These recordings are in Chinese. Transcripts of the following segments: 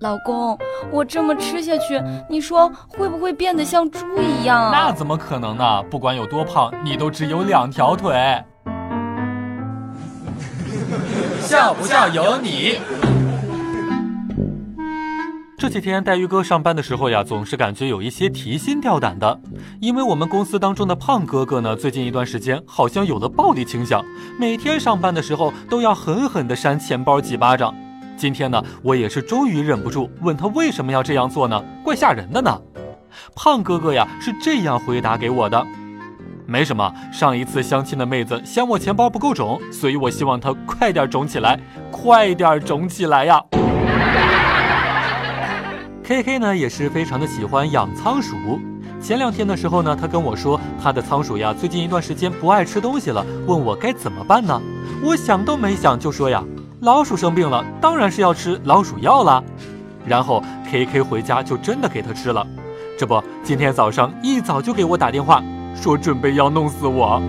老公，我这么吃下去，你说会不会变得像猪一样？那怎么可能呢？不管有多胖，你都只有两条腿。笑不笑由你。这几天黛玉哥上班的时候呀，总是感觉有一些提心吊胆的，因为我们公司当中的胖哥哥呢，最近一段时间好像有了暴力倾向，每天上班的时候都要狠狠地扇钱包几巴掌。今天呢，我也是终于忍不住问他为什么要这样做呢？怪吓人的呢。胖哥哥呀是这样回答给我的：没什么，上一次相亲的妹子嫌我钱包不够肿，所以我希望她快点肿起来，快点肿起来呀。K K 呢也是非常的喜欢养仓鼠。前两天的时候呢，他跟我说他的仓鼠呀最近一段时间不爱吃东西了，问我该怎么办呢？我想都没想就说呀。老鼠生病了，当然是要吃老鼠药啦。然后 K K 回家就真的给它吃了。这不，今天早上一早就给我打电话，说准备要弄死我。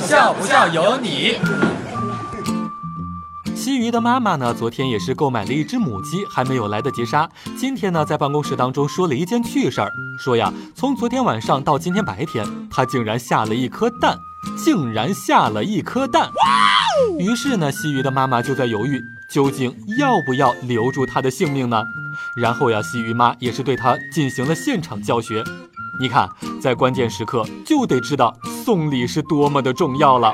笑不笑由你。西鱼的妈妈呢，昨天也是购买了一只母鸡，还没有来得及杀。今天呢，在办公室当中说了一件趣事儿，说呀，从昨天晚上到今天白天，它竟然下了一颗蛋。竟然下了一颗蛋，于是呢，西鱼的妈妈就在犹豫，究竟要不要留住它的性命呢？然后呀，西鱼妈也是对它进行了现场教学。你看，在关键时刻就得知道送礼是多么的重要了。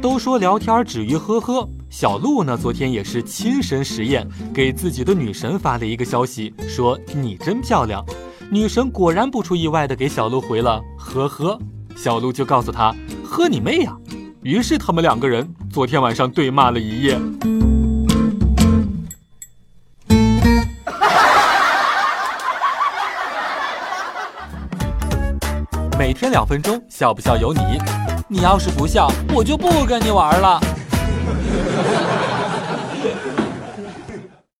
都说聊天止于呵呵，小鹿呢，昨天也是亲身实验，给自己的女神发了一个消息，说你真漂亮。女神果然不出意外的给小鹿回了呵呵，小鹿就告诉他呵你妹呀！于是他们两个人昨天晚上对骂了一夜。每天两分钟，笑不笑由你。你要是不笑，我就不跟你玩了。